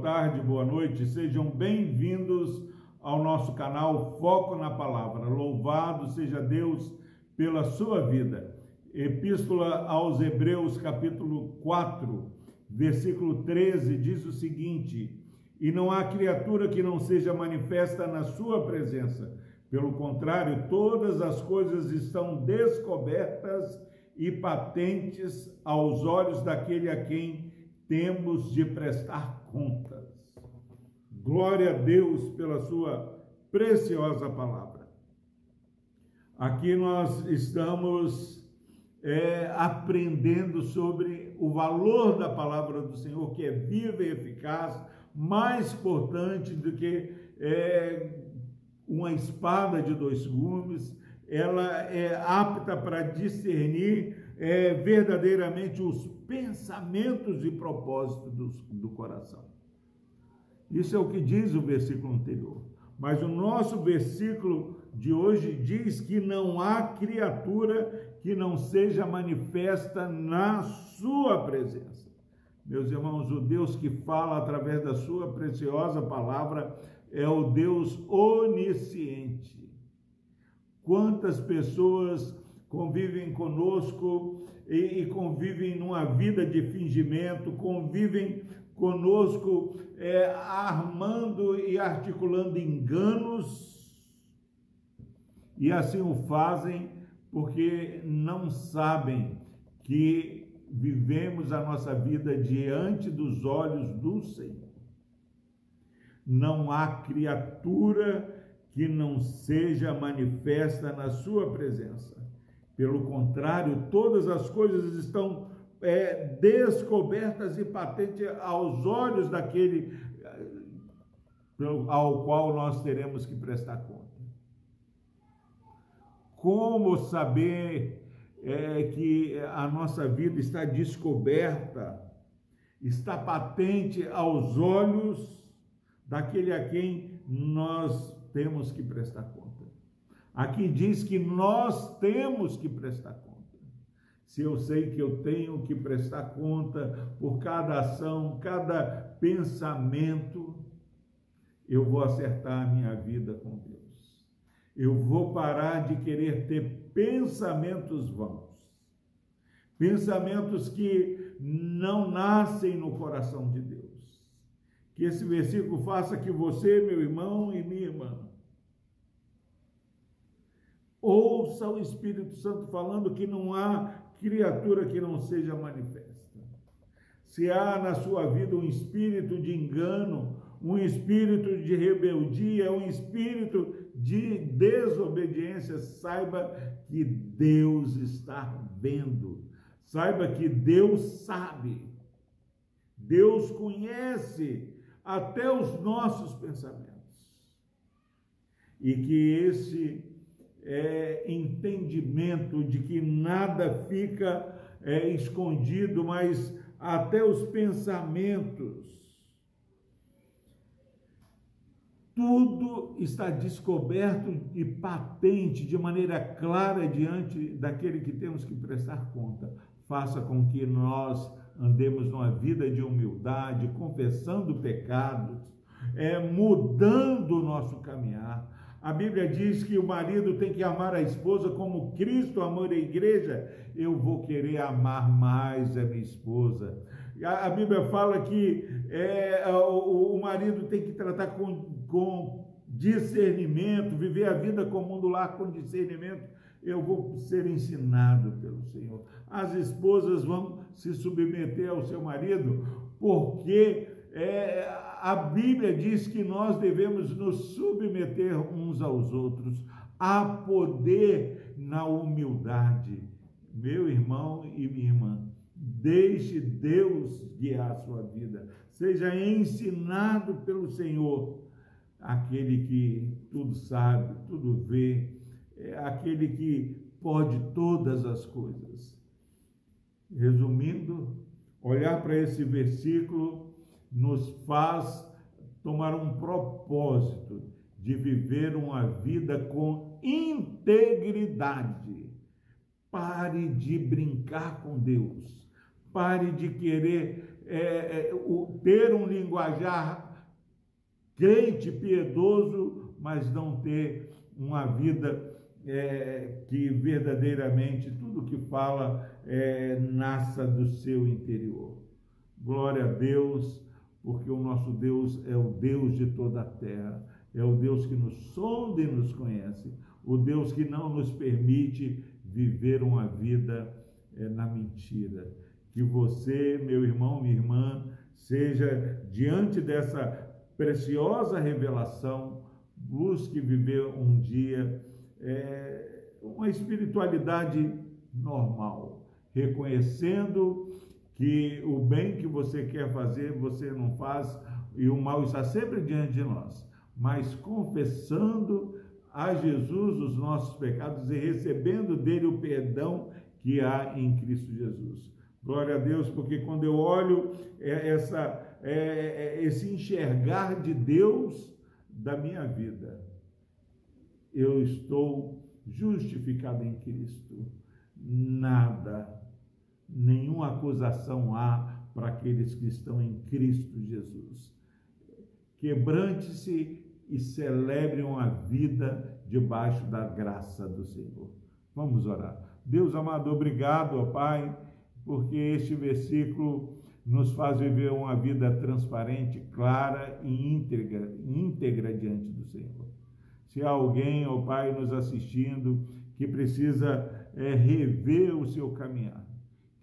boa tarde, boa noite, sejam bem-vindos ao nosso canal Foco na Palavra. Louvado seja Deus pela sua vida. Epístola aos Hebreus, capítulo 4, versículo 13, diz o seguinte: E não há criatura que não seja manifesta na sua presença. Pelo contrário, todas as coisas estão descobertas e patentes aos olhos daquele a quem temos de prestar contas. Glória a Deus pela sua preciosa palavra. Aqui nós estamos é, aprendendo sobre o valor da palavra do Senhor, que é viva e eficaz, mais importante do que é, uma espada de dois gumes, ela é apta para discernir é, verdadeiramente os pensamentos e propósitos do, do coração. Isso é o que diz o versículo anterior. Mas o nosso versículo de hoje diz que não há criatura que não seja manifesta na sua presença. Meus irmãos, o Deus que fala através da sua preciosa palavra é o Deus onisciente. Quantas pessoas convivem conosco e, e convivem numa vida de fingimento, convivem conosco é, armando e articulando enganos, e assim o fazem porque não sabem que vivemos a nossa vida diante dos olhos do Senhor. Não há criatura que não seja manifesta na sua presença. Pelo contrário, todas as coisas estão é, descobertas e patentes aos olhos daquele é, ao qual nós teremos que prestar conta. Como saber é, que a nossa vida está descoberta, está patente aos olhos daquele a quem nós temos que prestar conta. Aqui diz que nós temos que prestar conta. Se eu sei que eu tenho que prestar conta por cada ação, cada pensamento, eu vou acertar a minha vida com Deus. Eu vou parar de querer ter pensamentos vãos. Pensamentos que não nascem no coração de Deus. Que esse versículo faça que você, meu irmão e minha irmã, ouça o Espírito Santo falando que não há criatura que não seja manifesta. Se há na sua vida um espírito de engano, um espírito de rebeldia, um espírito de desobediência, saiba que Deus está vendo. Saiba que Deus sabe. Deus conhece até os nossos pensamentos. E que esse é, entendimento de que nada fica é, escondido, mas até os pensamentos. Tudo está descoberto e patente de maneira clara diante daquele que temos que prestar conta. Faça com que nós andemos numa vida de humildade, confessando pecados, é, mudando o nosso caminhar a Bíblia diz que o marido tem que amar a esposa como Cristo amou a igreja. Eu vou querer amar mais a minha esposa. A, Bíblia fala que é, o, o, marido tem que tratar com, com discernimento, viver a vida comum do lar com discernimento. Eu vou ser ensinado pelo Senhor. As esposas vão se submeter ao seu marido porque é, a Bíblia diz que nós devemos nos submeter uns aos outros, a poder na humildade. Meu irmão e minha irmã, deixe Deus guiar a sua vida, seja ensinado pelo Senhor, aquele que tudo sabe, tudo vê, é aquele que pode todas as coisas. Resumindo, olhar para esse versículo nos faz tomar um propósito de viver uma vida com integridade. Pare de brincar com Deus. Pare de querer é, é, o, ter um linguajar crente, piedoso, mas não ter uma vida é, que verdadeiramente tudo que fala é, nasça do seu interior. Glória a Deus, porque o nosso Deus é o Deus de toda a terra, é o Deus que nos sonda e nos conhece, o Deus que não nos permite viver uma vida é, na mentira. Que você, meu irmão, minha irmã, seja diante dessa preciosa revelação, busque viver um dia é, uma espiritualidade normal, reconhecendo que o bem que você quer fazer, você não faz, e o mal está sempre diante de nós, mas confessando a Jesus os nossos pecados e recebendo dele o perdão que há em Cristo Jesus. Glória a Deus, porque quando eu olho é, essa, é, é, esse enxergar de Deus da minha vida, eu estou justificado em Cristo. Nada, nenhuma acusação há para aqueles que estão em Cristo Jesus. Quebrante-se e celebre uma vida debaixo da graça do Senhor. Vamos orar. Deus amado, obrigado, ó Pai, porque este versículo nos faz viver uma vida transparente, clara e íntegra, íntegra diante do Senhor. Se há alguém, ó Pai, nos assistindo, que precisa é, rever o seu caminhar,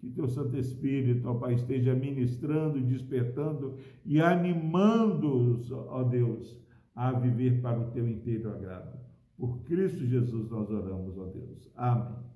que teu Santo Espírito, ó Pai, esteja ministrando, despertando e animando-os, ó Deus, a viver para o teu inteiro agrado. Por Cristo Jesus nós oramos, ó Deus. Amém.